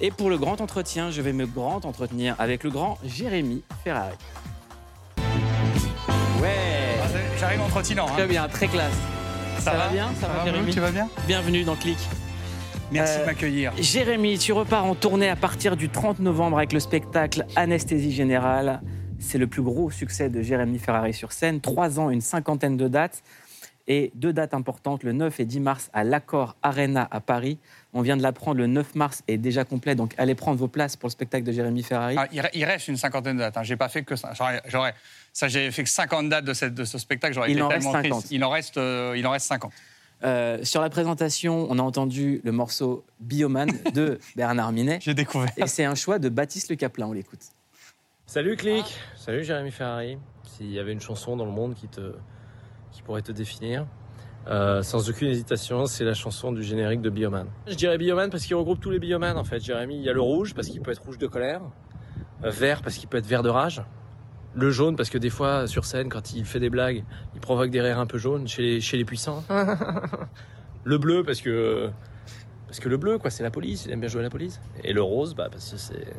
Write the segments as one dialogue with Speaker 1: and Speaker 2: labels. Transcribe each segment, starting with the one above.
Speaker 1: Et pour le grand entretien, je vais me grand entretenir avec le grand Jérémy Ferrari. Ouais
Speaker 2: Ah, J'arrive en trottinant. hein.
Speaker 1: Très bien, très classe. Ça, va bien Ça, va, Jérémy
Speaker 2: Tu vas bien
Speaker 1: Bienvenue dans Click.
Speaker 2: Merci
Speaker 1: Euh,
Speaker 2: de m'accueillir.
Speaker 1: Jérémy, tu repars en tournée à partir du 30 novembre avec le spectacle Anesthésie Générale. C'est le plus gros succès de Jérémy Ferrari sur scène. Trois ans, une cinquantaine de dates. Et deux dates importantes, le 9 et 10 mars à l'Accord Arena à Paris. On vient de l'apprendre, le 9 mars est déjà complet, donc allez prendre vos places pour le spectacle de Jérémy Ferrari.
Speaker 2: Ah, il, re- il reste une cinquantaine de dates. Hein. J'ai pas fait que ça. J'aurais, ça, j'ai fait que 50 dates de, cette, de ce spectacle. J'aurais
Speaker 1: Il
Speaker 2: été
Speaker 1: en
Speaker 2: tellement
Speaker 1: reste
Speaker 2: triste.
Speaker 1: 50.
Speaker 2: Il en reste, euh, il en reste 50.
Speaker 1: Euh, sur la présentation, on a entendu le morceau Bioman de Bernard Minet.
Speaker 2: J'ai découvert.
Speaker 1: Et c'est un choix de Baptiste Le Caplin, on l'écoute.
Speaker 3: Salut Click, salut Jérémy Ferrari. S'il y avait une chanson dans le monde qui, te, qui pourrait te définir, euh, sans aucune hésitation, c'est la chanson du générique de Bioman. Je dirais Bioman parce qu'il regroupe tous les Bioman en fait. Jérémy, il y a le rouge parce qu'il peut être rouge de colère, euh, vert parce qu'il peut être vert de rage, le jaune parce que des fois sur scène quand il fait des blagues, il provoque des rires un peu jaunes chez les, chez les puissants. le bleu parce que parce que le bleu quoi, c'est la police, il aime bien jouer à la police. Et le rose, bah parce que c'est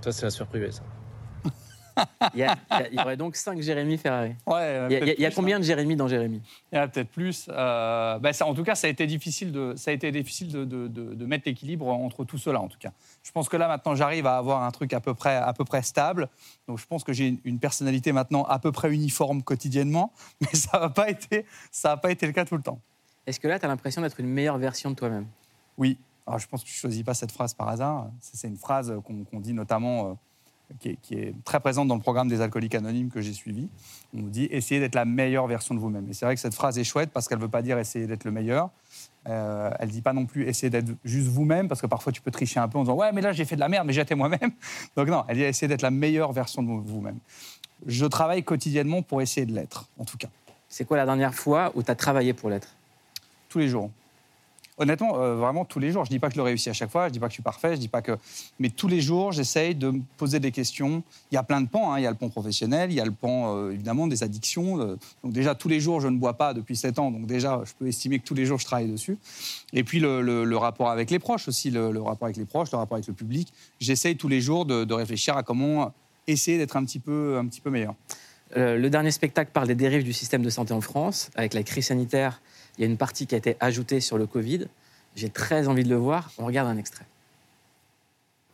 Speaker 3: ça c'est la sphère privée ça.
Speaker 1: Il y, a- il aurait donc 5 Jérémy Ferrari.
Speaker 2: Ouais,
Speaker 1: Il y a, il y combien de Jérémy dans Jérémy?
Speaker 2: Hein. Il y en a peut-être plus. Euh, bah, ça, en tout cas, ça a été difficile de, ça a été difficile de, de- de- de mettre l'équilibre entre tout cela. En tout cas, je pense que là maintenant, j'arrive à avoir un truc à peu près, à peu près stable. Donc, je pense que j'ai une, personnalité maintenant à peu près uniforme quotidiennement, mais ça n'a pas été, ça a pas été le cas tout le temps.
Speaker 1: Est-ce que là, tu as l'impression d'être une meilleure version de toi-même?
Speaker 2: Oui. Alors, je pense que tu ne choisis pas cette phrase par hasard. C'est une phrase qu'on qu'on dit notamment, euh, qui, est, qui est très présente dans le programme des alcooliques anonymes que j'ai suivi. On nous dit essayez d'être la meilleure version de vous-même. Et c'est vrai que cette phrase est chouette parce qu'elle ne veut pas dire essayer d'être le meilleur. Euh, elle ne dit pas non plus essayer d'être juste vous-même parce que parfois tu peux tricher un peu en disant ouais, mais là j'ai fait de la merde, mais j'étais moi-même. Donc, non, elle dit essayez d'être la meilleure version de vous-même. Je travaille quotidiennement pour essayer de l'être, en tout cas.
Speaker 1: C'est quoi la dernière fois où tu as travaillé pour l'être?
Speaker 2: Tous les jours. Honnêtement, euh, vraiment tous les jours. Je dis pas que je le réussis à chaque fois, je dis pas que je suis parfait, je dis pas que. Mais tous les jours, j'essaye de me poser des questions. Il y a plein de pans. hein. Il y a le pan professionnel, il y a le pan euh, évidemment des addictions. euh. Donc déjà tous les jours, je ne bois pas depuis 7 ans. Donc déjà, je peux estimer que tous les jours, je travaille dessus. Et puis le, rapport avec les proches aussi, le, rapport avec les proches, le rapport avec le public. J'essaye tous les jours de, de réfléchir à comment essayer d'être un petit peu, un petit peu meilleur.
Speaker 1: Le dernier spectacle parle des dérives du système de santé en France. Avec la crise sanitaire, il y a une partie qui a été ajoutée sur le Covid. J'ai très envie de le voir. On regarde un extrait.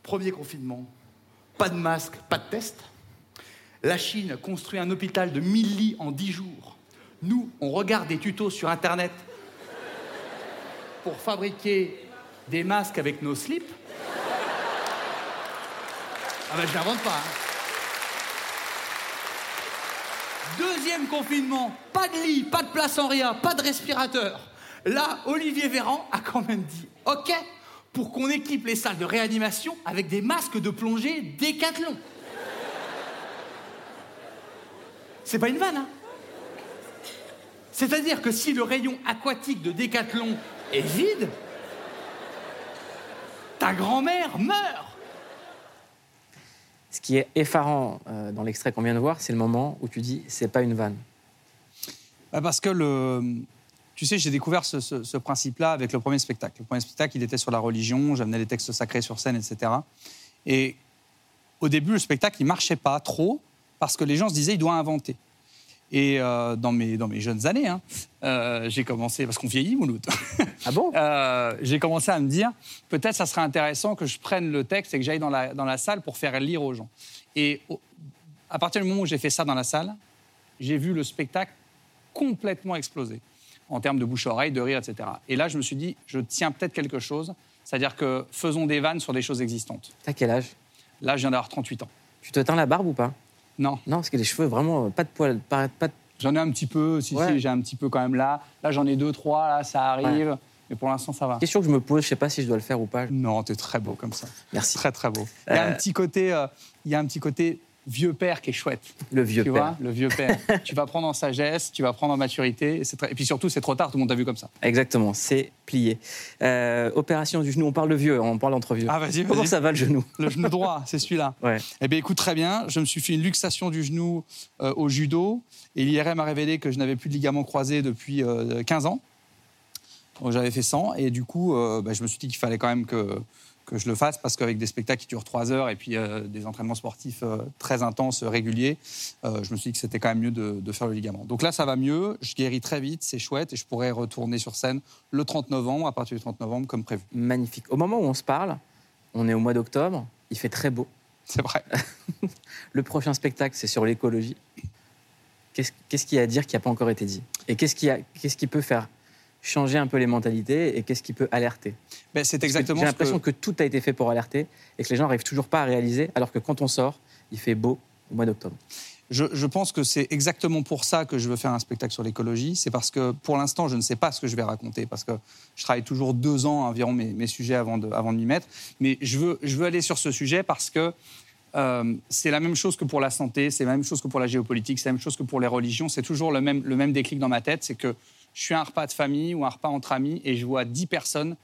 Speaker 4: Premier confinement, pas de masque, pas de test. La Chine construit un hôpital de 1000 lits en 10 jours. Nous, on regarde des tutos sur Internet pour fabriquer des masques avec nos slips. Ah ben, je n'invente pas. hein. Deuxième confinement, pas de lit, pas de place en rien, pas de respirateur. Là, Olivier Véran a quand même dit OK pour qu'on équipe les salles de réanimation avec des masques de plongée Décathlon. C'est pas une vanne, hein C'est-à-dire que si le rayon aquatique de Décathlon est vide, ta grand-mère meurt.
Speaker 1: Ce qui est effarant euh, dans l'extrait qu'on vient de voir, c'est le moment où tu dis c'est pas une vanne.
Speaker 2: Bah, Parce que le. Tu sais, j'ai découvert ce, principe-là avec le premier spectacle. Le premier spectacle, il était sur la religion, j'amenais les textes sacrés sur scène, etc. Et au début, le spectacle, il marchait pas trop parce que les gens se disaient, il doit inventer. Et euh, dans, mes, dans mes jeunes années, hein, euh, j'ai commencé, parce qu'on vieillit, Mouloud,
Speaker 1: Ah bon?
Speaker 2: Euh, j'ai commencé à me dire, peut-être ça serait intéressant que je prenne le texte et que j'aille dans la, dans la salle pour faire lire aux gens. Et au- à partir du moment où j'ai fait ça dans la salle, j'ai vu le spectacle complètement exploser en termes de bouche-oreille, de rire, etc. Et là, je me suis dit, je tiens peut-être quelque chose, c'est-à-dire que faisons des vannes sur des choses existantes.
Speaker 1: T'as quel âge?
Speaker 2: Là, je viens d'avoir 38 ans.
Speaker 1: Tu te teins la barbe ou pas?
Speaker 2: Non,
Speaker 1: Non, parce que les cheveux, vraiment, pas de poils, pas, pas de-
Speaker 2: j'en ai un petit peu, si,
Speaker 1: Ouais.
Speaker 2: si, j'ai un petit peu quand même là. Là, j'en ai deux, trois, là, ça arrive. Mais pour l'instant, ça va.
Speaker 1: Question que je me pose, je sais pas si je dois le faire ou pas.
Speaker 2: Non, t'es très beau comme ça.
Speaker 1: Merci.
Speaker 2: Très, très beau. Il y a un
Speaker 1: Euh,
Speaker 2: petit côté, euh, il y a un petit côté vieux père qui est chouette.
Speaker 1: Le vieux
Speaker 2: tu
Speaker 1: père.
Speaker 2: vois, le vieux père. tu vas prendre en sagesse, tu vas prendre en maturité. Et, c'est très- et puis surtout, c'est trop tard, tout le monde t'a vu comme ça.
Speaker 1: Exactement, c'est plié. Euh, opération du genou, on parle de vieux, on parle entre vieux.
Speaker 2: Ah, vas-y,
Speaker 1: Comment
Speaker 2: vas-y.
Speaker 1: ça va le genou?
Speaker 2: Le genou droit, c'est celui-là.
Speaker 1: Ouais.
Speaker 2: Eh bien, écoute, très bien. Je me suis fait une luxation du genou euh, au judo. Et l'IRM a révélé que je n'avais plus de ligament croisé depuis euh, 15 ans. J'avais fait 100 et du coup, euh, bah, je me suis dit qu'il fallait quand même que, que je le fasse parce qu'avec des spectacles qui durent 3 heures et puis euh, des entraînements sportifs euh, très intenses, réguliers, euh, je me suis dit que c'était quand même mieux de, de faire le ligament. Donc là, ça va mieux, je guéris très vite, c'est chouette et je pourrais retourner sur scène le 30 novembre, à partir du 30 novembre, comme prévu.
Speaker 1: Magnifique. Au moment où on se parle, on est au mois d'octobre, il fait très beau.
Speaker 2: C'est vrai.
Speaker 1: Le prochain spectacle, c'est sur l'écologie. Qu'est-ce qu'il y a à dire qui n'a pas encore été dit? Et qu'est-ce qui, qui peut faire changer un peu les mentalités et qu'est-ce qui peut alerter
Speaker 2: Ben, c'est exactement
Speaker 1: J'ai l'impression
Speaker 2: que...
Speaker 1: que... tout a été fait pour alerter et que les gens n'arrivent toujours pas à réaliser, alors que quand on sort, il fait beau au mois d'octobre.
Speaker 2: Je, je pense que c'est exactement pour ça que je veux faire un spectacle sur l'écologie. C'est parce que pour l'instant, je ne sais pas ce que je vais raconter, parce que je travaille toujours deux ans environ mes, mes sujets avant de, avant de m'y mettre. Mais je veux, je veux aller sur ce sujet parce que euh, c'est la même chose que pour la santé, c'est la même chose que pour la géopolitique, c'est la même chose que pour les religions. C'est toujours le même, le même déclic dans ma tête, c'est que je suis à un repas de famille ou un repas entre amis et je vois dix personnes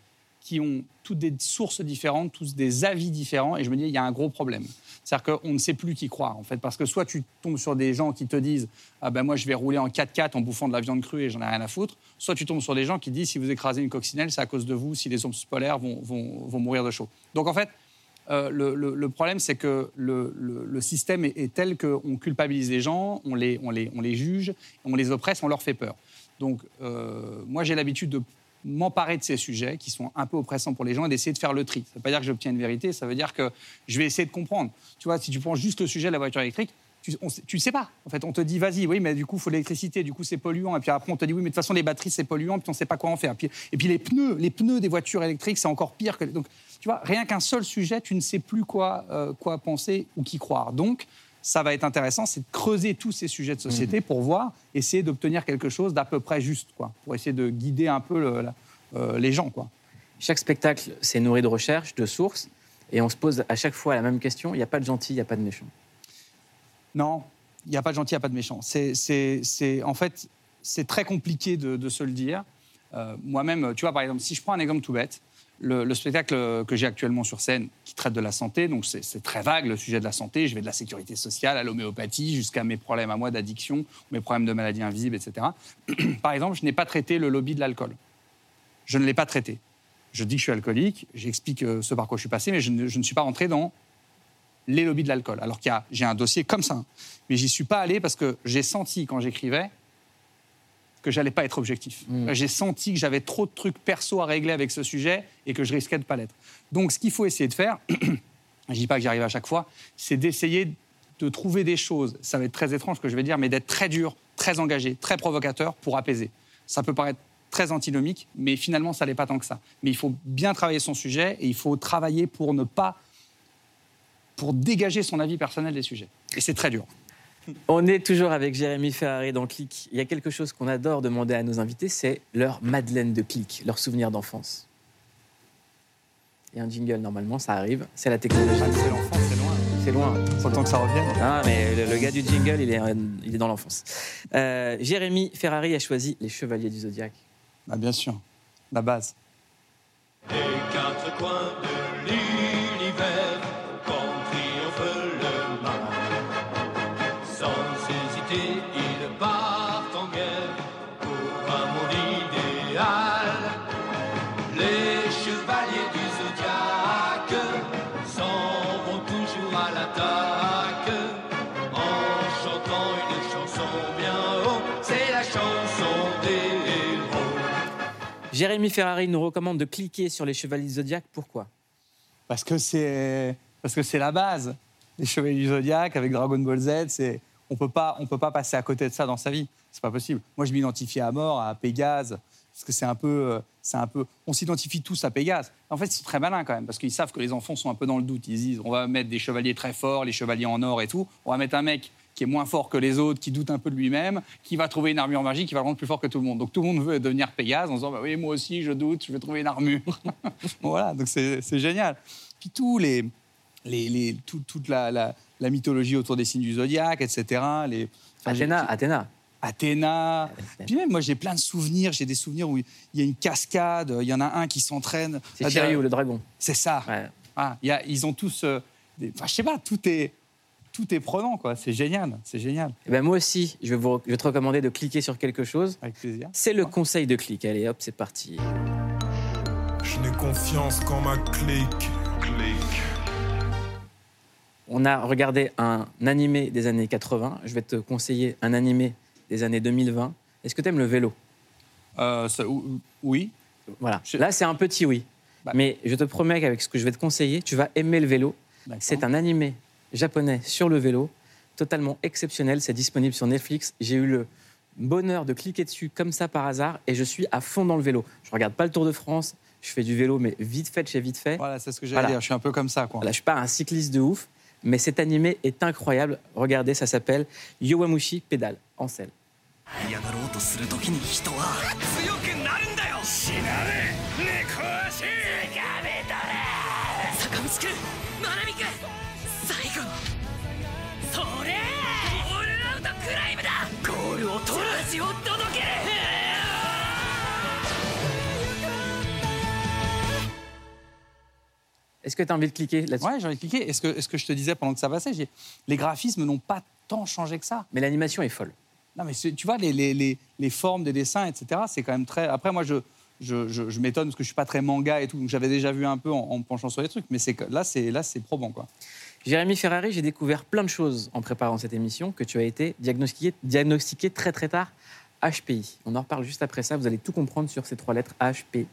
Speaker 2: qui ont toutes des sources différentes, tous des avis différents, et je me dis, il y a un gros problème. C'est-à-dire qu'on ne sait plus qui croire, en fait, parce que soit tu tombes sur des gens qui te disent, ah ben moi je vais rouler en 4x4 en bouffant de la viande crue et j'en ai rien à foutre, soit tu tombes sur des gens qui disent, si vous écrasez une coccinelle, c'est à cause de vous, si les ours polaires vont, vont, vont mourir de chaud. Donc en fait, euh, le, le- problème, c'est que le, le- système est, est tel qu'on culpabilise les gens, on les, on, les, on les juge, on les oppresse, on leur fait peur. Donc, euh, moi, j'ai l'habitude de m'emparer de ces sujets qui sont un peu oppressants pour les gens et d'essayer de faire le tri. Ça ne veut pas dire que j'obtiens une vérité, ça veut dire que je vais essayer de comprendre. Tu vois, si tu prends juste le sujet de la voiture électrique, tu ne sais pas. En fait, on te dit, vas-y, oui, mais du coup, il faut l'électricité, du coup, c'est polluant. Et puis après, on te dit, oui, mais de toute façon, les batteries, c'est polluant, puis on ne sait pas quoi en faire. Et puis les pneus, les pneus des voitures électriques, c'est encore pire que. Donc, tu vois, rien qu'un seul sujet, tu ne sais plus quoi, euh, quoi penser ou qui croire. Donc, ça va être intéressant, c'est de creuser tous ces sujets de société pour voir, essayer d'obtenir quelque chose d'à peu près juste, quoi, pour essayer de guider un peu le- la- euh, les gens, quoi.
Speaker 1: Chaque spectacle, c'est nourri de recherches, de sources, et on se pose à chaque fois la même question il n'y a pas de gentil, il n'y a pas de méchant.
Speaker 2: Non, il n'y a pas de gentil, il n'y a pas de méchant. C'est, en fait, c'est très compliqué de, de se le dire. Euh, moi-même, tu vois, par exemple, si je prends un exemple tout bête, le, le spectacle que j'ai actuellement sur scène, qui traite de la santé, donc c'est, très vague le sujet de la santé. Je vais de la sécurité sociale à l'homéopathie, jusqu'à mes problèmes à moi d'addiction, mes problèmes de maladies invisibles, etc. par exemple, je n'ai pas traité le lobby de l'alcool. Je ne l'ai pas traité. Je dis que je suis alcoolique, j'explique euh, ce par quoi je suis passé, mais je ne, suis pas rentré dans les lobbies de l'alcool. Alors qu'il y a, j'ai un dossier comme ça. hein. Mais j'y suis pas allé parce que j'ai senti quand j'écrivais que j'allais pas être objectif.
Speaker 1: Mm.
Speaker 2: J'ai senti que j'avais trop de trucs perso à régler avec ce sujet et que je risquais de pas l'être. Donc ce qu'il faut essayer de faire, je dis pas que j'y arrive à chaque fois, c'est d'essayer de trouver des choses. Ça va être très étrange ce que je vais dire, mais d'être très dur, très engagé, très provocateur pour apaiser. Ça peut paraître très antinomique, mais finalement, ça n'est pas tant que ça. Mais il faut bien travailler son sujet et il faut travailler pour ne pas pour dégager son avis personnel des sujets. Et c'est très dur.
Speaker 1: On est toujours avec Jérémy Ferrari dans Click. Il y a quelque chose qu'on adore demander à nos invités, c'est leur Madeleine de Click, leur souvenir d'enfance. Il y a un jingle normalement, ça arrive. C'est la technologie.
Speaker 2: C'est l'enfance, c'est loin.
Speaker 1: C'est loin.
Speaker 2: Faut le temps que ça revienne.
Speaker 1: Ah, mais le, le gars du jingle, il est, euh, il est dans l'enfance. Euh, Jérémy Ferrari a choisi les Chevaliers du Zodiaque.
Speaker 2: Ah, bien sûr, la base.
Speaker 5: Des quatre coins de l'univers,
Speaker 1: Jérémy Ferrari nous recommande de cliquer sur les Chevaliers du Zodiaque. Pourquoi?
Speaker 2: Parce que c'est parce que c'est la base. Les Chevaliers du Zodiaque avec Dragon Ball Z, c'est on peut pas on peut pas passer à côté de ça dans sa vie. C'est pas possible. Moi, je m'identifie à mort à Pégase parce que c'est un peu euh, c'est un peu on s'identifie tous à Pégase. En fait, c'est très malin quand même parce qu'ils savent que les enfants sont un peu dans le doute. Ils disent on va mettre des chevaliers très forts, les chevaliers en or et tout. On va mettre un mec qui est moins fort que les autres, qui doute un peu de lui-même, qui va trouver une armure magique, qui va le rendre plus fort que tout le monde. Donc tout le monde veut devenir Pégase en disant bah oui moi aussi je doute, je vais trouver une armure. voilà, donc c'est génial. Puis tous les, les, les- tout- toute la, la- la mythologie autour des signes du zodiaque, etc. Les,
Speaker 1: Athéna, Athéna.
Speaker 2: Athéna. Puis même, moi, j'ai plein de souvenirs. J'ai des souvenirs où il y a une cascade, il y en a un qui s'entraîne.
Speaker 1: C'est Shiryu, le dragon.
Speaker 2: C'est ça.
Speaker 1: Ouais.
Speaker 2: Ah, il y a- ils ont tous. euh, des- enfin, je sais pas, tout est. tout est prenant, quoi. C'est génial, c'est génial.
Speaker 1: Eh ben moi aussi, je vais, vous, je vais te recommander de cliquer sur quelque chose.
Speaker 2: Avec plaisir.
Speaker 1: C'est le conseil de clic. Allez, hop, c'est parti.
Speaker 6: Je n'ai confiance qu'en ma clique. Clique.
Speaker 1: On a regardé un animé des années 80. Je vais te conseiller un animé des années 2020. Est-ce que tu aimes le vélo?
Speaker 2: Euh, ça- oui.
Speaker 1: Voilà.
Speaker 2: Je-
Speaker 1: Là, c'est un petit oui.
Speaker 2: Bah.
Speaker 1: Mais je te promets qu'avec ce que je vais te conseiller, tu vas aimer le vélo. C'est un animé japonais sur le vélo, totalement exceptionnel. C'est disponible sur Netflix. J'ai eu le bonheur de cliquer dessus comme ça par hasard et je suis à fond dans le vélo. Je regarde pas le Tour de France. Je fais du vélo, mais vite fait de chez vite fait.
Speaker 2: Voilà, c'est ce que j'allais
Speaker 1: Voilà.
Speaker 2: dire. Je suis un peu comme ça, quoi.
Speaker 1: Voilà, je suis pas un cycliste de ouf, mais cet animé est incroyable. Regardez, ça s'appelle Yowamushi Pédale en selle.
Speaker 7: ルを取る味を届ける
Speaker 1: Est-ce que tu as envie de cliquer là-dessus
Speaker 2: Ouais, j'ai envie de cliquer. Est-ce que, est-ce que je te disais pendant que ça passait, j'ai- les graphismes n'ont pas tant changé que ça.
Speaker 1: Mais l'animation est folle.
Speaker 2: Non, mais c'est- tu vois, les, les, les, les formes des dessins, etc., c'est quand même très. Après, moi, je, je, je, je m'étonne parce que je suis pas très manga et tout, donc j'avais déjà vu un peu en, en me penchant sur les trucs, mais c'est que- là, c'est là, c'est probant, quoi.
Speaker 1: Jérémy Ferrari, j'ai découvert plein de choses en préparant cette émission que tu as été diagnostiqué, très très tard HPI. On en reparle juste après ça. Vous allez tout comprendre sur ces trois lettres HPI.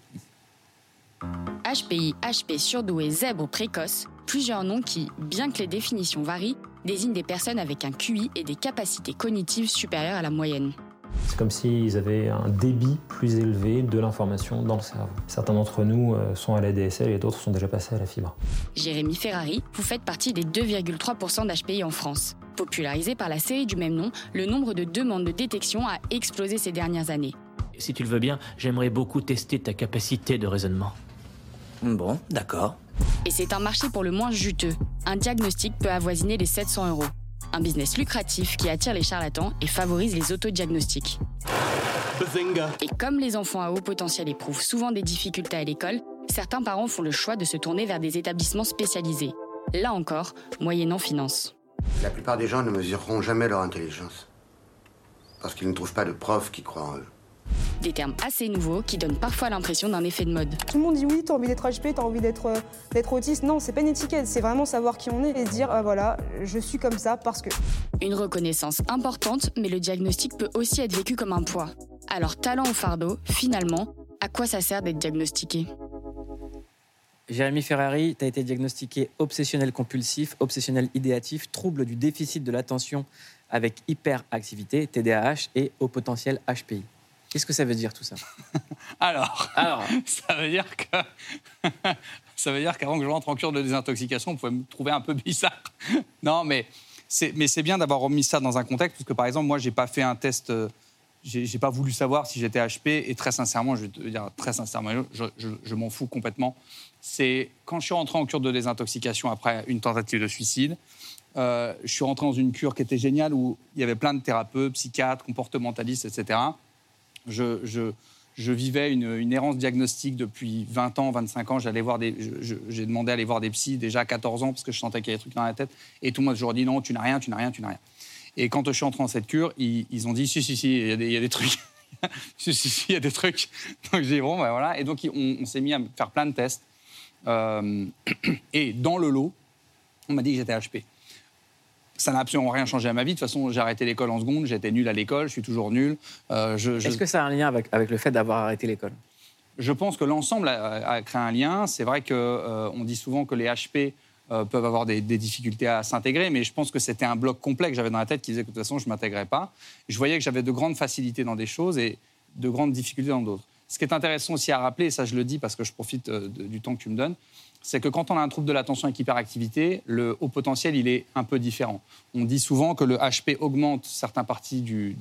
Speaker 8: HPI, HP surdoué, zèbre précoce, plusieurs noms qui, bien que les définitions varient, désignent des personnes avec un QI et des capacités cognitives supérieures à la moyenne.
Speaker 9: C'est comme s'ils avaient un débit plus élevé de l'information dans le cerveau. Certains d'entre nous euh, sont à la DSL et d'autres sont déjà passés à la fibre.
Speaker 8: Jérémy Ferrari, vous faites partie des 2,3% d'HPI en France. Popularisé par la série du même nom, le nombre de demandes de détection a explosé ces dernières années.
Speaker 10: Si tu le veux bien, j'aimerais beaucoup tester ta capacité de raisonnement.
Speaker 7: Bon, d'accord.
Speaker 8: Et c'est un marché pour le moins juteux. Un diagnostic peut avoisiner les 700 euros. Un business lucratif qui attire les charlatans et favorise les autodiagnostics. Et comme les enfants à haut potentiel éprouvent souvent des difficultés à l'école, certains parents font le choix de se tourner vers des établissements spécialisés. Là encore, moyennant finance.
Speaker 11: La plupart des gens ne mesureront jamais leur intelligence. Parce qu'ils ne trouvent pas de profs qui croient en eux.
Speaker 8: Des termes assez nouveaux qui donnent parfois l'impression d'un effet de mode.
Speaker 12: Tout le monde dit oui, t'as envie d'être HP, t'as envie d'être euh, d'être autiste. Non, c'est pas une étiquette, c'est vraiment savoir qui on est et se dire ah, voilà, je suis comme ça parce que.
Speaker 8: Une reconnaissance importante, mais le diagnostic peut aussi être vécu comme un poids. Alors talent ou fardeau, finalement, à quoi ça sert d'être diagnostiqué?
Speaker 1: Jérémy Ferrari, tu as été diagnostiqué obsessionnel compulsif, obsessionnel idéatif, trouble du déficit de l'attention avec hyperactivité, TDAH et haut potentiel HPI. Qu'est-ce que ça veut dire tout ça?
Speaker 2: Alors,
Speaker 1: Alors,
Speaker 2: ça veut dire que. ça veut dire qu'avant que je rentre en cure de désintoxication, on pouvait me trouver un peu bizarre. non, mais c'est, mais c'est bien d'avoir remis ça dans un contexte, parce que par exemple, moi, j'ai pas fait un test. euh, J'ai, pas voulu savoir si j'étais HP, et très sincèrement, je vais te dire très sincèrement, je, je- je m'en fous complètement. C'est quand je suis rentré en cure de désintoxication après une tentative de suicide, euh, je suis rentré dans une cure qui était géniale où il y avait plein de thérapeutes, psychiatres, comportementalistes, etc. Je, vivais une, errance diagnostique depuis 20 ans, 25 ans. J'allais voir j'ai demandé à aller voir des psys déjà à 14 ans parce que je sentais qu'il y avait des trucs dans la tête. Et tout le monde toujours dit non, tu n'as rien, tu n'as rien, tu n'as rien. Et quand je suis entré dans cette cure, ils, ont dit si, si, si, il y a des, trucs. si, si, si, il y a des trucs. Donc j'ai dit bon, ben voilà. Et donc on, s'est mis à faire plein de tests. Euh, et dans le lot, on m'a dit que j'étais HP. Ça n'a absolument rien changé à ma vie. De toute façon, j'ai arrêté l'école en seconde, j'étais nul à l'école, je suis toujours nul. Euh, je,
Speaker 1: est-ce que ça a un lien avec, avec le fait d'avoir arrêté l'école?
Speaker 2: Je pense que l'ensemble a, a créé un lien. C'est vrai qu'on on dit souvent que les HP euh, peuvent avoir des, des difficultés à s'intégrer, mais je pense que c'était un bloc complet que j'avais dans la tête qui disait que de toute façon, je ne m'intégrais pas. Je voyais que j'avais de grandes facilités dans des choses et de grandes difficultés dans d'autres. Ce qui est intéressant aussi à rappeler, et ça je le dis parce que je profite euh, de- du temps que tu me donnes, c'est que quand on a un trouble de l'attention avec hyperactivité, le haut potentiel, il est un peu différent. On dit souvent que le HP augmente certaines parties du,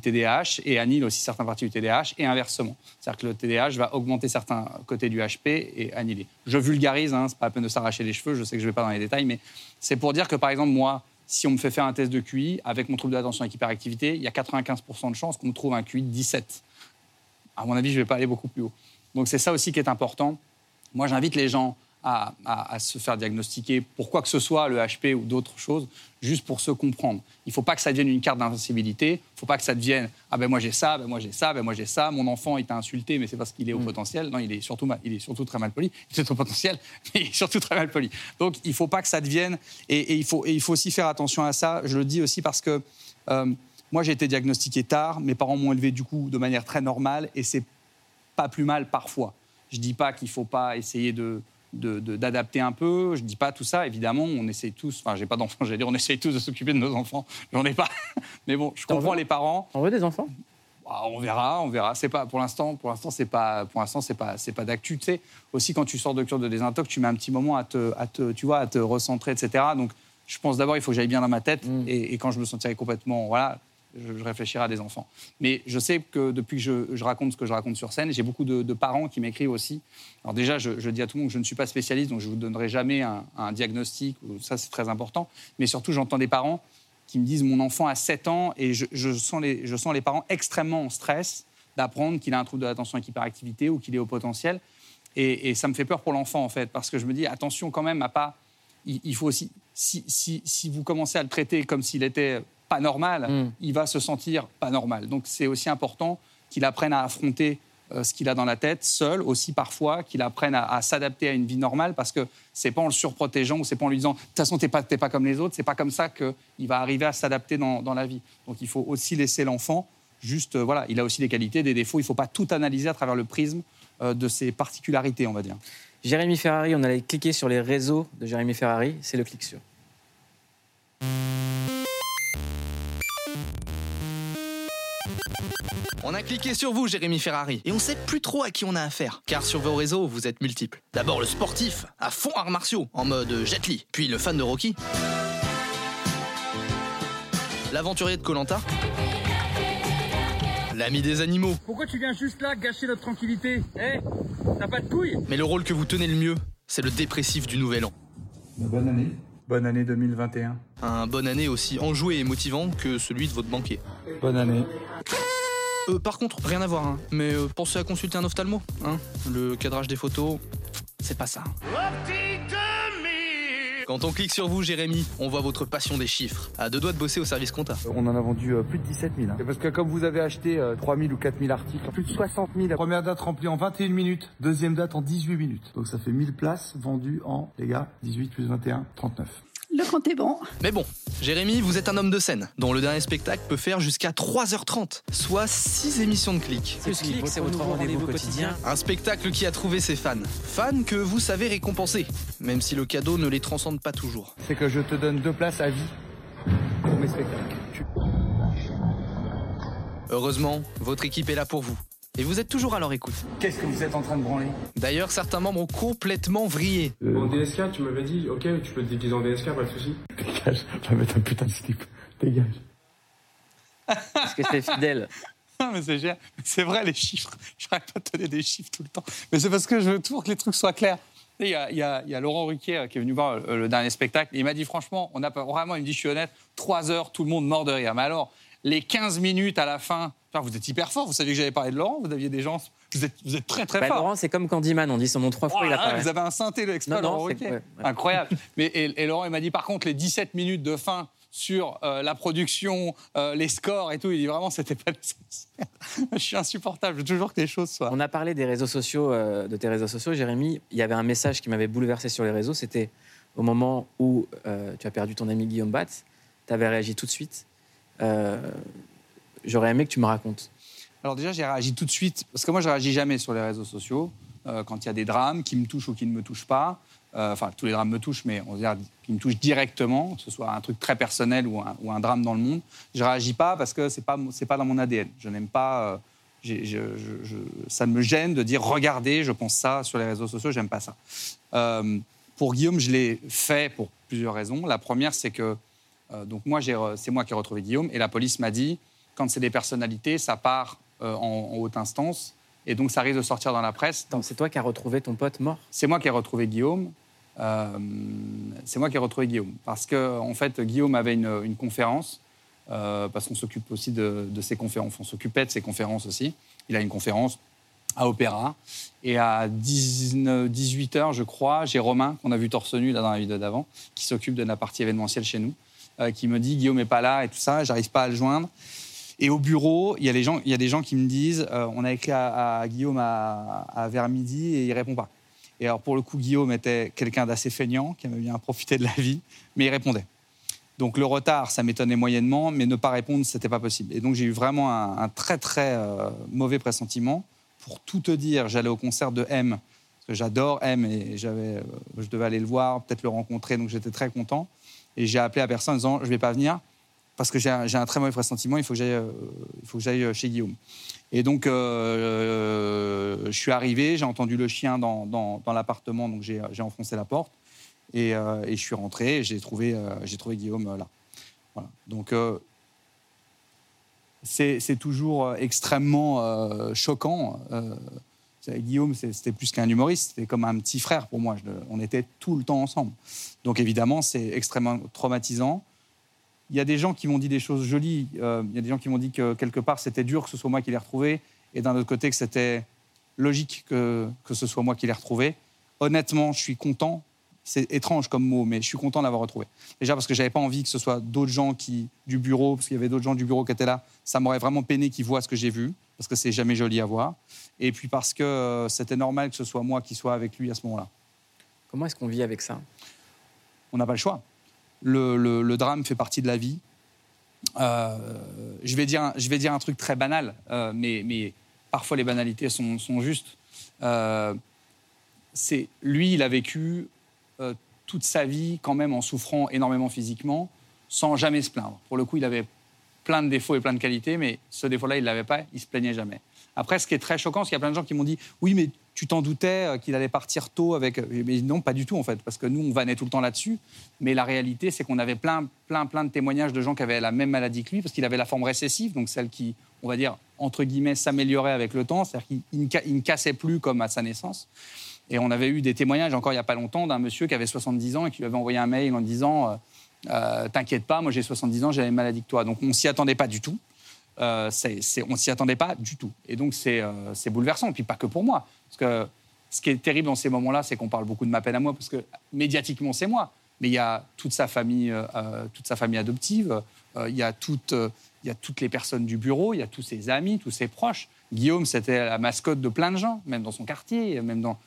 Speaker 2: TDAH et annule aussi certaines parties du TDAH et inversement. C'est-à-dire que le TDAH va augmenter certains côtés du HP et annuler. Je vulgarise, hein, c'est pas la peine de s'arracher les cheveux, je sais que je vais pas dans les détails, mais c'est pour dire que par exemple, moi, si on me fait faire un test de QI avec mon trouble de l'attention avec hyperactivité, il y a 95% de chances qu'on me trouve un QI de 17. À mon avis, je ne vais pas aller beaucoup plus haut. Donc c'est ça aussi qui est important. Moi, j'invite les gens à, à- à se faire diagnostiquer pour quoi que ce soit, le HP ou d'autres choses, juste pour se comprendre. Il ne faut pas que ça devienne une carte d'invincibilité. Il ne faut pas que ça devienne ah ben moi j'ai ça, ben moi j'ai ça, ben moi j'ai ça. Mon enfant il t'a insulté, mais c'est parce qu'il est au potentiel. Non, il est surtout mal- il est surtout très mal poli. Il est au potentiel, mais il est surtout très mal poli. Donc il ne faut pas que ça devienne et, et il faut et il faut aussi faire attention à ça. Je le dis aussi parce que euh, moi j'ai été diagnostiqué tard. Mes parents m'ont élevé du coup de manière très normale et c'est pas plus mal parfois. Je dis pas qu'il faut pas essayer de d'adapter un peu. Je dis pas tout ça. Évidemment, on essaye tous. Enfin, j'ai pas d'enfants. J'allais dire, on essaye tous de s'occuper de nos enfants. J'en ai pas. Mais bon, je comprends les parents.
Speaker 1: On veut des enfants?
Speaker 2: Ah, on verra, on verra. C'est pas pour l'instant. Pour l'instant, c'est pas. Pour l'instant, c'est pas. C'est pas d'actu. Tu sais. Aussi, quand tu sors de cure de désintox, tu mets un petit moment à te, à te, tu vois, à te recentrer, etc. Donc, je pense d'abord, il faut que j'aille bien dans ma tête. Et, et quand je me sentirai complètement, voilà, je, réfléchirai à des enfants. Mais je sais que depuis que je, raconte ce que je raconte sur scène, j'ai beaucoup de, parents qui m'écrivent aussi. Alors déjà, je, je dis à tout le monde que je ne suis pas spécialiste, donc je vous donnerai jamais un, diagnostic. Ça, c'est très important. Mais surtout, j'entends des parents qui me disent mon enfant a 7 ans et je, sens, les, parents extrêmement en stress d'apprendre qu'il a un trouble de l'attention avec hyperactivité ou qu'il est au potentiel. Et, ça me fait peur pour l'enfant, en fait, parce que je me dis attention quand même à pas. Il, faut aussi. Si, si, si vous commencez à le traiter comme s'il était pas normal, il va se sentir pas normal. Donc c'est aussi important qu'il apprenne à affronter euh, ce qu'il a dans la tête, seul aussi parfois, qu'il apprenne à, à s'adapter à une vie normale, parce que c'est pas en le surprotégeant ou c'est pas en lui disant de toute façon t'es pas, pas comme les autres, c'est pas comme ça qu'il va arriver à s'adapter dans, dans la vie. Donc il faut aussi laisser l'enfant juste, euh, voilà, il a aussi des qualités, des défauts, il faut pas tout analyser à travers le prisme euh, de ses particularités, on va dire.
Speaker 1: Jérémy Ferrari, on allait cliquer sur les réseaux de Jérémy Ferrari, c'est le clic sur.
Speaker 13: On a cliqué sur vous, Jérémy Ferrari, et on sait plus trop à qui on a affaire. Car sur vos réseaux, vous êtes multiples. D'abord le sportif, à fond arts martiaux, en mode Jet Li. Puis le fan de Rocky. L'aventurier de Colanta. L'ami des animaux.
Speaker 14: Pourquoi tu viens juste là gâcher notre tranquillité Eh T'as pas de couilles?
Speaker 13: Mais le rôle que vous tenez le mieux, c'est le dépressif du nouvel an.
Speaker 2: Bonne année. Bonne année 2021.
Speaker 13: Un bonne année aussi enjoué et motivant que celui de votre banquier.
Speaker 2: Bonne année.
Speaker 13: Euh, par contre, rien à voir, hein. mais euh, pensez à consulter un ophtalmo. Hein. Le cadrage des photos, c'est pas ça. Quand on clique sur vous, Jérémy, on voit votre passion des chiffres. À deux doigts de bosser au service compta.
Speaker 15: On en a vendu euh, plus de 17 000. hein. Parce que comme vous avez acheté euh, 3 000 ou 4 000 articles, plus de 60 000. Première date remplie en 21 minutes, deuxième date en 18 minutes. Donc ça fait 1000 places vendues en, les gars, 18 plus 21, 39.
Speaker 16: Le compte est bon.
Speaker 13: Mais bon, Jérémy, vous êtes un homme de scène, dont le dernier spectacle peut faire jusqu'à 3h30, soit 6 émissions de clics.
Speaker 1: Plus clic, c'est votre rendez-vous quotidien.
Speaker 13: Un spectacle qui a trouvé ses fans. Fans que vous savez récompenser, même si le cadeau ne les transcende pas toujours.
Speaker 15: C'est que je te donne deux places à vie pour mes spectacles. Tu-
Speaker 13: Heureusement, votre équipe est là pour vous. Et vous êtes toujours à leur écoute.
Speaker 2: Qu'est-ce que vous êtes en train de branler?
Speaker 13: D'ailleurs, certains membres ont complètement vrillé.
Speaker 17: En DSK, tu m'avais dit, ok, tu peux te déguiser en DSK, pas de soucis.
Speaker 15: Dégage, je vais mettre un putain de slip. Dégage.
Speaker 1: Parce que c'est fidèle.
Speaker 2: Non, mais c'est génial. C'est vrai, les chiffres. J'arrête pas de donner des chiffres tout le temps. Mais c'est parce que je veux toujours que les trucs soient clairs. Il y, a, il y a- il y a Laurent Ruquier euh, qui est venu voir euh, le dernier spectacle. Et il m'a dit, franchement, on a pas, vraiment, il me dit, je suis honnête, trois heures, tout le monde mort de rire. Mais alors, les 15 minutes à la fin, enfin, vous êtes hyper fort. Vous saviez que j'avais parlé de Laurent. Vous aviez des gens. Vous êtes, vous êtes très, très
Speaker 1: Bah,
Speaker 2: fort.
Speaker 1: Laurent, c'est comme Candyman, on dit son nom trois fois,
Speaker 2: Oh
Speaker 1: il apparaît.
Speaker 2: vous avez un synthé Laurent
Speaker 1: ouais, ouais.
Speaker 2: Incroyable. Mais, et, et Laurent, il m'a dit, par contre, les 17 minutes de fin sur euh, la production, euh, les scores et tout, il dit vraiment, c'était pas nécessaire. Je suis insupportable. Je veux toujours que les choses soient.
Speaker 1: On a parlé des réseaux sociaux, euh, de tes réseaux sociaux, Jérémy. Il y avait un message qui m'avait bouleversé sur les réseaux. C'était au moment où tu as perdu ton ami Guillaume Batz. Tu avais réagi tout de suite. Euh, J'aurais aimé que tu me racontes.
Speaker 2: Alors déjà, j'ai réagi tout de suite, parce que moi, je réagis jamais sur les réseaux sociaux euh, quand il y a des drames qui me touchent ou qui ne me touchent pas. Euh, Enfin, tous les drames me touchent, mais on va dire qui me touchent directement, que ce soit un truc très personnel ou un, drame dans le monde. Je réagis pas parce que c'est pas pas dans mon ADN. Je n'aime pas. euh, je- ça me gêne de dire regardez, je pense ça sur les réseaux sociaux. J'aime pas ça. Pour Guillaume, je l'ai fait pour plusieurs raisons. La première, c'est que donc moi, c'est moi qui ai retrouvé Guillaume et la police m'a dit quand c'est des personnalités, ça part euh, en, en haute instance et donc ça risque de sortir dans la presse.
Speaker 1: C'est toi qui as retrouvé ton pote mort?
Speaker 2: C'est moi qui ai retrouvé Guillaume. Euh, c'est moi qui ai retrouvé Guillaume parce que en fait Guillaume avait une, une conférence euh, parce qu'on s'occupe aussi de, de ses conférences, on s'occupait de ses conférences aussi. Il a une conférence à Opéra. Et à 18h, je crois, j'ai Romain, qu'on a vu torse nu là, dans la vidéo d'avant, qui s'occupe de la partie événementielle chez nous, euh, qui me dit Guillaume n'est pas là et tout ça, j'arrive pas à le joindre. Et au bureau, il y, a des gens, qui me disent euh, on a écrit à, Guillaume à, vers midi et il répond pas. Et alors, pour le coup, Guillaume était quelqu'un d'assez feignant, qui aimait bien profiter de la vie, mais il répondait. Donc, le retard, ça m'étonnait moyennement, mais ne pas répondre, c'était pas possible. Et donc, j'ai eu vraiment un, très, très euh, mauvais pressentiment. Pour tout te dire, j'allais au concert de M, parce que j'adore M, et euh, je devais aller le voir, peut-être le rencontrer, donc j'étais très content. Et j'ai appelé à personne en disant Je vais pas venir, parce que j'ai un, très mauvais pressentiment, il faut que j'aille, euh, il faut que j'aille chez Guillaume. Et donc, euh, je suis arrivé, j'ai entendu le chien dans, dans- l'appartement, donc j'ai, enfoncé la porte. Et, euh, et je suis rentré, et j'ai trouvé, euh, j'ai trouvé Guillaume euh, là. Voilà. Donc, euh, c'est, toujours euh, extrêmement euh, choquant. Guillaume, c'était plus qu'un humoriste, c'était comme un petit frère pour moi. On était tout le temps ensemble. Donc, évidemment, c'est extrêmement traumatisant. Il y a des gens qui m'ont dit des choses jolies. Euh, il y a des gens qui m'ont dit que quelque part, c'était dur que ce soit moi qui l'ai retrouvé. Et d'un autre côté, que c'était logique que, que ce soit moi qui l'ai retrouvé. Honnêtement, je suis content. C'est étrange comme mot, mais je suis content de l'avoir retrouvé. Déjà parce que j'avais pas envie que ce soit d'autres gens qui, du bureau, parce qu'il y avait d'autres gens du bureau qui étaient là. Ça m'aurait vraiment peiné qu'ils voient ce que j'ai vu, parce que c'est jamais joli à voir. Et puis parce que euh, c'était normal que ce soit moi qui sois avec lui à ce moment-là.
Speaker 1: Comment est-ce qu'on vit avec ça?
Speaker 2: On n'a pas le choix. Le, le- le drame fait partie de la vie. Euh, je, vais dire, un- je vais dire un truc très banal, euh, mais, mais parfois les banalités sont, sont justes. Euh, c'est lui, il a vécu toute sa vie quand même en souffrant énormément physiquement, sans jamais se plaindre. Pour le coup, il avait plein de défauts et plein de qualités, mais ce défaut-là, il l'avait pas, il se plaignait jamais. Après, ce qui est très choquant, c'est qu'il y a plein de gens qui m'ont dit Oui, mais tu t'en doutais euh, qu'il allait partir tôt avec. Mais non, pas du tout, en fait, parce que nous, on vannait tout le temps là-dessus. Mais la réalité, c'est qu'on avait plein, plein, plein de témoignages de gens qui avaient la même maladie que lui, parce qu'il avait la forme récessive, donc celle qui, on va dire, entre guillemets, s'améliorait avec le temps, c'est-à-dire qu'il il ne ne cassait plus comme à sa naissance. Et on avait eu des témoignages encore il n'y a pas longtemps d'un monsieur qui avait 70 ans et qui lui avait envoyé un mail en disant euh, T'inquiète pas, moi j'ai 70 ans, j'ai la même maladie que toi. Donc on s'y attendait pas du tout. Euh, c'est- on s'y attendait pas du tout. Et donc c'est euh, bouleversant. Et puis pas que pour moi. Parce que ce qui est terrible dans ces moments-là, c'est qu'on parle beaucoup de ma peine à moi, parce que médiatiquement c'est moi. Mais il y a toute sa famille, euh, toute sa famille adoptive. il y a il y a toutes les personnes du bureau. Il y a tous ses amis, tous ses proches. Guillaume, c'était la mascotte de plein de gens, même dans son quartier, même dans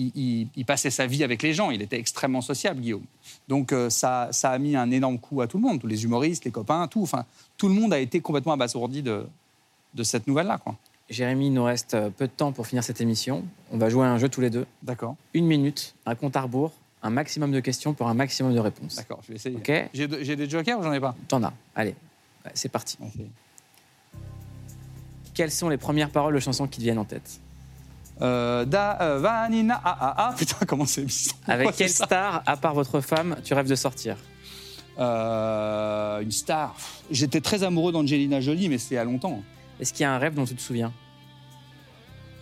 Speaker 2: il, il- il passait sa vie avec les gens. Il était extrêmement sociable, Guillaume. Donc euh, ça, ça a mis un énorme coup à tout le monde, tous les humoristes, les copains, tout. Enfin, tout le monde a été complètement abasourdi de, de cette nouvelle-là. quoi.
Speaker 1: Jérémy, il nous reste euh, peu de temps pour finir cette émission. On va jouer à un jeu tous les deux.
Speaker 2: D'accord.
Speaker 1: Une minute, un compte à rebours, un maximum de questions pour un maximum de réponses.
Speaker 2: D'accord, je vais essayer. J'ai de- j'ai des jokers ou j'en ai pas?
Speaker 1: T'en as. Allez, c'est parti. Quelles sont les premières paroles de chansons qui te viennent en tête?
Speaker 2: Euh, da, euh, vanina, ah, ah, ah. Putain, comment c'est
Speaker 1: Avec quelle star, à part votre femme, tu rêves de sortir
Speaker 2: Euh, Une star. J'étais très amoureux d'Angelina Jolie, mais c'est a longtemps.
Speaker 1: Est-ce qu'il y a un rêve dont tu te souviens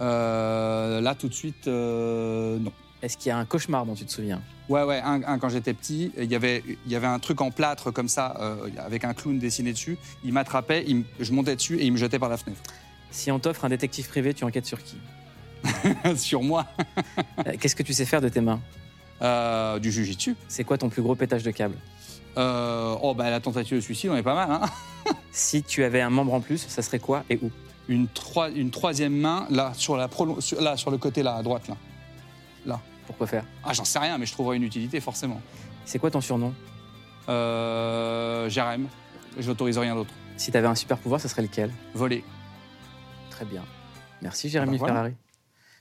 Speaker 2: Euh, là, tout de suite, euh, non.
Speaker 1: Est-ce qu'il y a un cauchemar dont tu te souviens
Speaker 2: Ouais, ouais, un, un, quand j'étais petit, il y avait, il y avait un truc en plâtre comme ça, euh, avec un clown dessiné dessus. Il m'attrapait, je montais dessus et il me jetait par la fenêtre.
Speaker 1: Si on t'offre un détective privé, tu enquêtes sur qui
Speaker 2: Sur moi
Speaker 1: Euh, Qu'est-ce que tu sais faire de tes mains
Speaker 2: Euh, Du jujitsu.
Speaker 1: C'est quoi ton plus gros pétage de câble
Speaker 2: Euh, oh, bah la tentative de suicide, on est pas mal, hein
Speaker 1: Si tu avais un membre en plus, ça serait quoi et où
Speaker 2: une, troi- une troisième main, là sur, la sur, là, sur le côté, là, à droite, là. Là.
Speaker 1: Pourquoi faire
Speaker 2: Ah, j'en sais rien, mais je trouverai une utilité, forcément.
Speaker 1: C'est quoi ton surnom
Speaker 2: Euh, Jérém. J'autorise rien d'autre.
Speaker 1: Si tu avais un super pouvoir, ça serait lequel
Speaker 2: Voler.
Speaker 1: Très bien. Merci Jérémy
Speaker 2: bah voilà.
Speaker 1: Ferrari.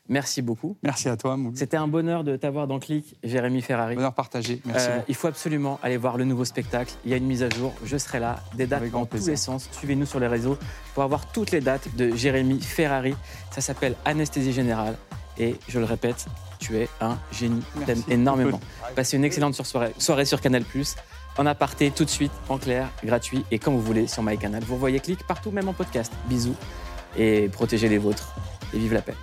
Speaker 1: Merci beaucoup.
Speaker 2: Merci à toi, Moulou.
Speaker 1: C'était un bonheur de t'avoir dans Click, Jérémy Ferrari.
Speaker 2: Bonheur partagé. Merci
Speaker 1: Euh, il faut absolument aller voir le nouveau spectacle. Il y a une mise à jour. Je serai là. Des dates
Speaker 2: Avec
Speaker 1: dans tous les sens. Suivez-nous sur les réseaux pour avoir toutes les dates de Jérémy Ferrari. Ça s'appelle Anesthésie Générale. Et je le répète, tu es un génie. T'aimes énormément. Passez une excellente soirée, soirée sur Canal+. En aparté, tout de suite, en clair, gratuit et comme vous voulez sur MyCanal. Vous voyez Click partout, même en podcast. Bisous et protégez les vôtres. Et vive la paix.